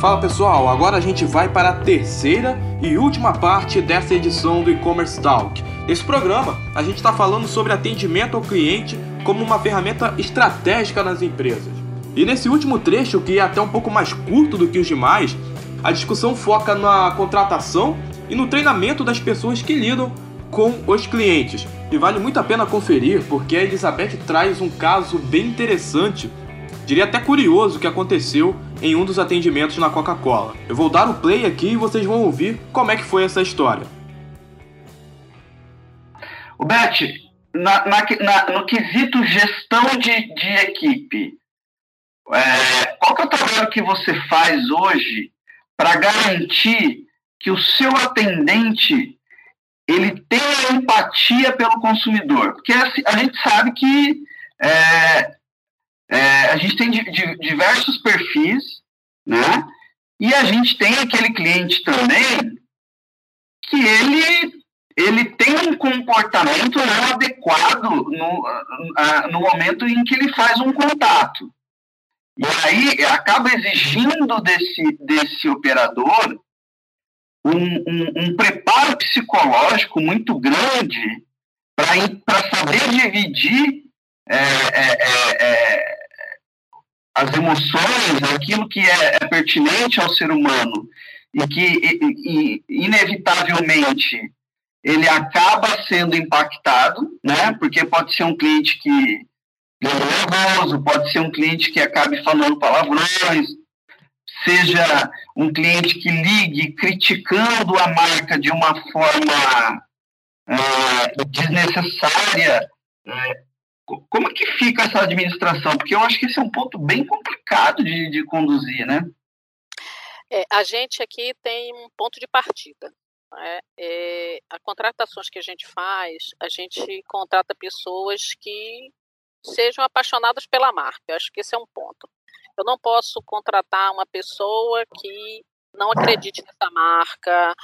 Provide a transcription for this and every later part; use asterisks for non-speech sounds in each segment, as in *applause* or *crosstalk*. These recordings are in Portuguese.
Fala pessoal, agora a gente vai para a terceira e última parte dessa edição do E-Commerce Talk. Nesse programa, a gente está falando sobre atendimento ao cliente como uma ferramenta estratégica nas empresas. E nesse último trecho, que é até um pouco mais curto do que os demais, a discussão foca na contratação e no treinamento das pessoas que lidam com os clientes. E vale muito a pena conferir, porque a Elizabeth traz um caso bem interessante, diria até curioso, que aconteceu em um dos atendimentos na Coca-Cola. Eu vou dar o play aqui e vocês vão ouvir como é que foi essa história. O Beth, na, na, na, no quesito gestão de, de equipe, é, qual que é o trabalho que você faz hoje para garantir que o seu atendente ele tenha empatia pelo consumidor? Porque assim, a gente sabe que é, a gente tem di, di, diversos perfis, né? E a gente tem aquele cliente também que ele ele tem um comportamento não adequado no, no momento em que ele faz um contato. E aí acaba exigindo desse, desse operador um, um, um preparo psicológico muito grande para saber dividir é, é, é, é, as emoções, aquilo que é, é, pertinente ao ser humano e que e, e, inevitavelmente ele acaba sendo impactado, né? Porque pode ser um cliente que é nervoso, pode ser um cliente que acabe falando palavrões, seja um cliente que ligue criticando a marca de uma forma é, desnecessária. É, como é que fica essa administração? Porque eu acho que esse é um ponto bem complicado de, de conduzir, né? É, a gente aqui tem um ponto de partida. Né? É, as contratações que a gente faz, a gente contrata pessoas que sejam apaixonadas pela marca. Eu acho que esse é um ponto. Eu não posso contratar uma pessoa que não acredite nessa marca,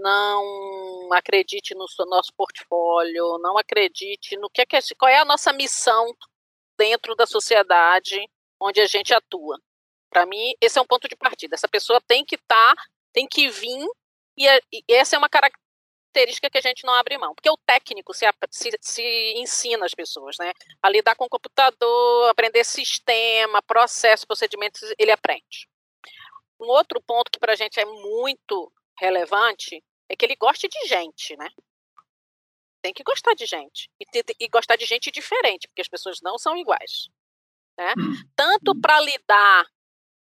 não acredite no nosso portfólio, não acredite no que é que qual é a nossa missão dentro da sociedade onde a gente atua. Para mim, esse é um ponto de partida. Essa pessoa tem que estar, tá, tem que vir e, e, essa é uma característica que a gente não abre mão, porque o técnico se, se, se ensina as pessoas, né? A lidar com o computador, aprender sistema, processo, procedimentos, ele aprende. Um outro ponto que para a gente é muito relevante é que ele goste de gente, né? Tem que gostar de gente. E, e gostar de gente diferente, porque as pessoas não são iguais. Né? Hum. Tanto hum. para lidar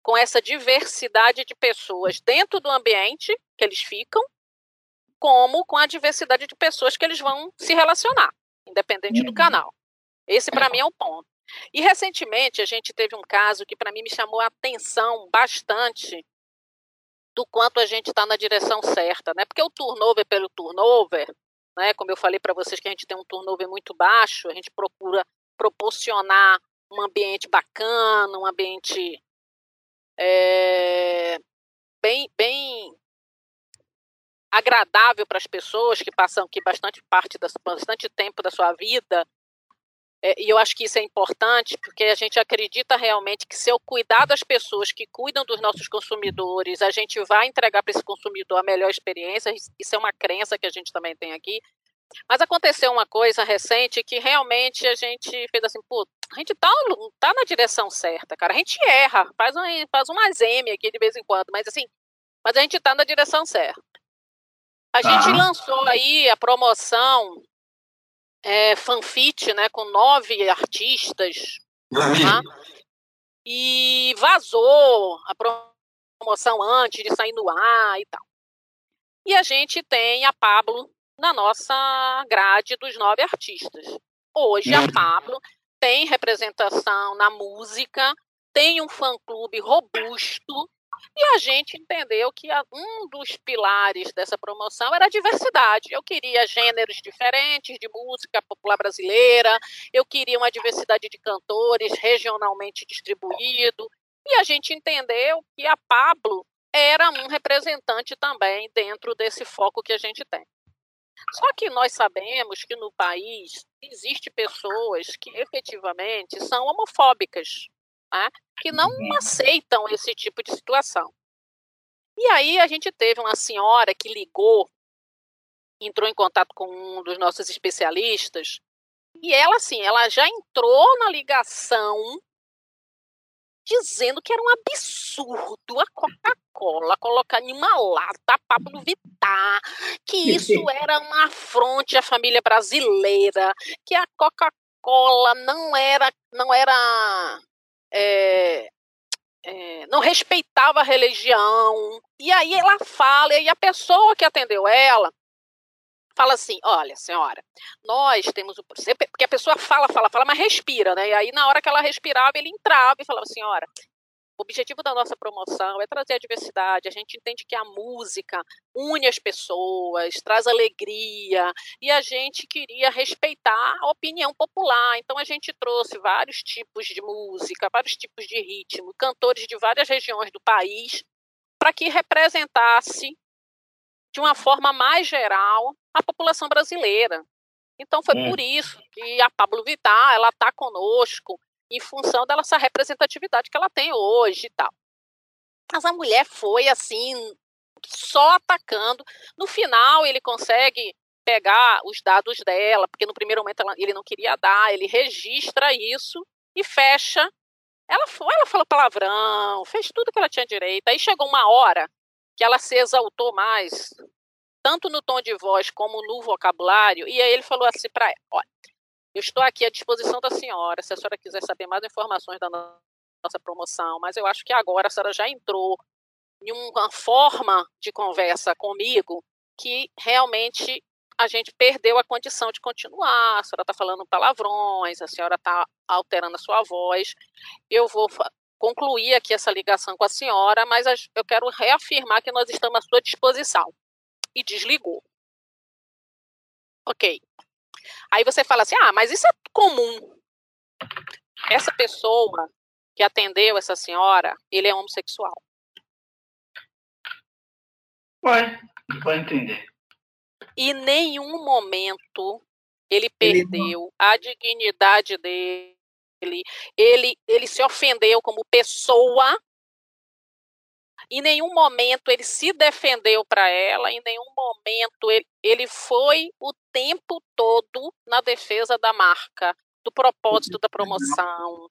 com essa diversidade de pessoas dentro do ambiente que eles ficam, como com a diversidade de pessoas que eles vão se relacionar, independente do uhum. canal. Esse, para mim, é o ponto. E, recentemente, a gente teve um caso que, para mim, me chamou a atenção bastante do quanto a gente está na direção certa, né? Porque o turnover pelo turnover, né? Como eu falei para vocês que a gente tem um turnover muito baixo, a gente procura proporcionar um ambiente bacana, um ambiente é, bem, bem agradável para as pessoas que passam aqui bastante parte da, bastante tempo da sua vida. É, e eu acho que isso é importante, porque a gente acredita realmente que se eu cuidar das pessoas que cuidam dos nossos consumidores, a gente vai entregar para esse consumidor a melhor experiência. Isso é uma crença que a gente também tem aqui. Mas aconteceu uma coisa recente que realmente a gente fez assim, pô, a gente tá, tá na direção certa, cara. A gente erra, faz um, faz umas M aqui de vez em quando, mas assim, mas a gente tá na direção certa. A gente ah. lançou aí a promoção é, fanfit, né, com nove artistas, tá? e vazou a promoção antes de sair no ar e tal. E a gente tem a Pablo na nossa grade dos nove artistas. Hoje a Pablo tem representação na música, tem um fã-clube robusto, e a gente entendeu que um dos pilares dessa promoção era a diversidade. Eu queria gêneros diferentes de música popular brasileira, eu queria uma diversidade de cantores regionalmente distribuído, e a gente entendeu que a Pablo era um representante também dentro desse foco que a gente tem. Só que nós sabemos que no país existe pessoas que efetivamente são homofóbicas, né? que não uhum. aceitam esse tipo de situação. E aí a gente teve uma senhora que ligou, entrou em contato com um dos nossos especialistas, e ela, assim, ela já entrou na ligação dizendo que era um absurdo a Coca-Cola colocar em uma lata Pablo Vittar, que isso *laughs* era uma afronte à família brasileira, que a Coca-Cola não era, não era é, é, não respeitava a religião. E aí ela fala, e a pessoa que atendeu ela fala assim: olha, senhora, nós temos o. Porque a pessoa fala, fala, fala, mas respira, né? E aí, na hora que ela respirava, ele entrava e falava: senhora, o objetivo da nossa promoção é trazer a diversidade. A gente entende que a música une as pessoas, traz alegria, e a gente queria respeitar a opinião popular. Então, a gente trouxe vários tipos de música, vários tipos de ritmo, cantores de várias regiões do país, para que representasse de uma forma mais geral a população brasileira. Então foi hum. por isso que a Pablo Vittar ela está conosco em função dessa representatividade que ela tem hoje e tal. Mas a mulher foi assim só atacando. No final ele consegue pegar os dados dela, porque no primeiro momento ela, ele não queria dar, ele registra isso e fecha. Ela ela falou palavrão, fez tudo que ela tinha direito. Aí chegou uma hora que ela se exaltou mais, tanto no tom de voz como no vocabulário, e aí ele falou assim para ela: olha, eu estou aqui à disposição da senhora, se a senhora quiser saber mais informações da nossa promoção, mas eu acho que agora a senhora já entrou em uma forma de conversa comigo que realmente a gente perdeu a condição de continuar. A senhora está falando palavrões, a senhora está alterando a sua voz. Eu vou concluir aqui essa ligação com a senhora, mas eu quero reafirmar que nós estamos à sua disposição. E desligou. Ok. Aí você fala assim: ah, mas isso é comum. Essa pessoa que atendeu essa senhora, ele é homossexual. Vai, vai entender. E nenhum momento ele perdeu ele a dignidade dele ele, ele, ele se ofendeu como pessoa. Em nenhum momento ele se defendeu para ela, em nenhum momento ele, ele foi o tempo todo na defesa da marca, do propósito da promoção.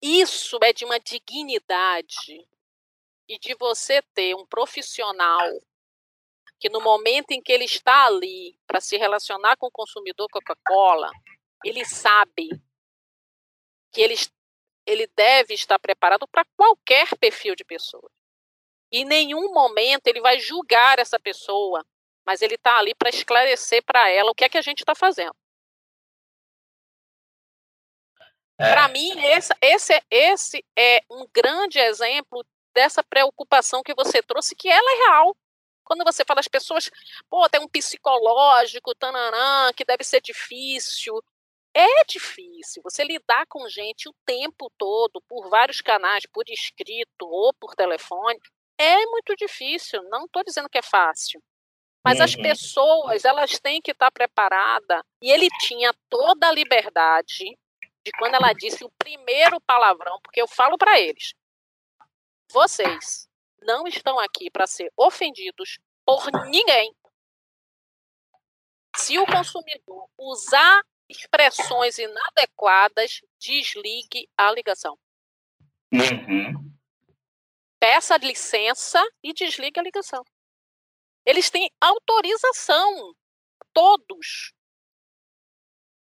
Isso é de uma dignidade e de você ter um profissional que no momento em que ele está ali para se relacionar com o consumidor Coca-Cola, ele sabe que ele, ele deve estar preparado para qualquer perfil de pessoa. Em nenhum momento ele vai julgar essa pessoa, mas ele está ali para esclarecer para ela o que é que a gente está fazendo. É. Para mim, esse, esse, esse é um grande exemplo dessa preocupação que você trouxe, que ela é real. Quando você fala as pessoas, pô, tem um psicológico, tananã, que deve ser difícil, é difícil você lidar com gente o tempo todo, por vários canais, por escrito ou por telefone. É muito difícil. Não estou dizendo que é fácil. Mas uhum. as pessoas, elas têm que estar preparadas. E ele tinha toda a liberdade de quando ela disse o primeiro palavrão, porque eu falo para eles: vocês não estão aqui para ser ofendidos por ninguém. Se o consumidor usar expressões inadequadas, desligue a ligação. Uhum. Peça licença e desligue a ligação. Eles têm autorização, todos.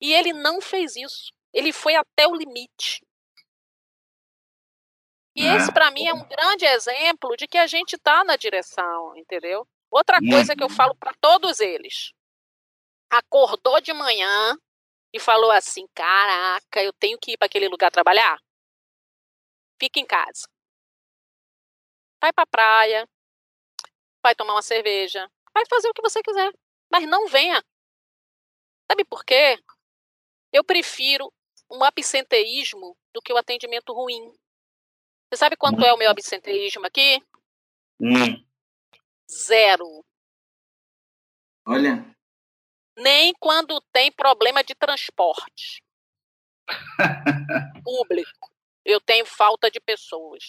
E ele não fez isso. Ele foi até o limite. E é. esse, para mim, é um grande exemplo de que a gente está na direção, entendeu? Outra coisa que eu uhum. falo para todos eles: acordou de manhã, e falou assim: Caraca, eu tenho que ir para aquele lugar trabalhar? Fica em casa. Vai para a praia, vai tomar uma cerveja, vai fazer o que você quiser, mas não venha. Sabe por quê? Eu prefiro um absenteísmo do que o atendimento ruim. Você sabe quanto é o meu absenteísmo aqui? Hum. Zero. Olha nem quando tem problema de transporte *laughs* público. Eu tenho falta de pessoas.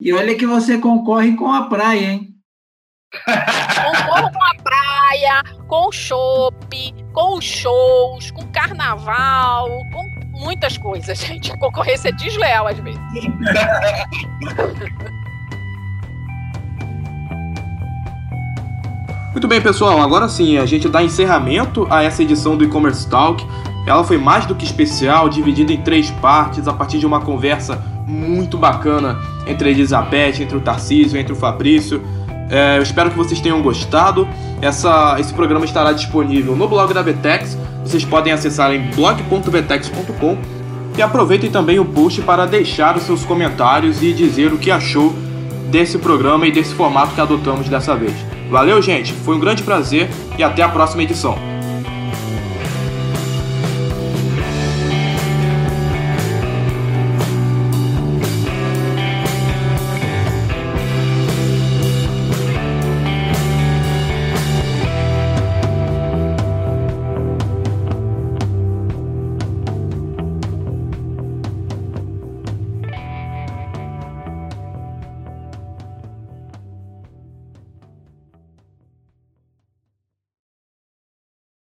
E olha que você concorre com a praia, hein? Concorro com a praia, com o chopp, com os shows, com carnaval, com muitas coisas, *laughs* gente. A concorrência é desleal às vezes. *laughs* Muito bem, pessoal. Agora sim, a gente dá encerramento a essa edição do E-Commerce Talk. Ela foi mais do que especial, dividida em três partes, a partir de uma conversa muito bacana entre a Elizabeth, entre o Tarcísio, entre o Fabrício. É, eu espero que vocês tenham gostado. Essa, esse programa estará disponível no blog da Vetex. Vocês podem acessar em blog.vetex.com e aproveitem também o post para deixar os seus comentários e dizer o que achou desse programa e desse formato que adotamos dessa vez. Valeu, gente, foi um grande prazer e até a próxima edição.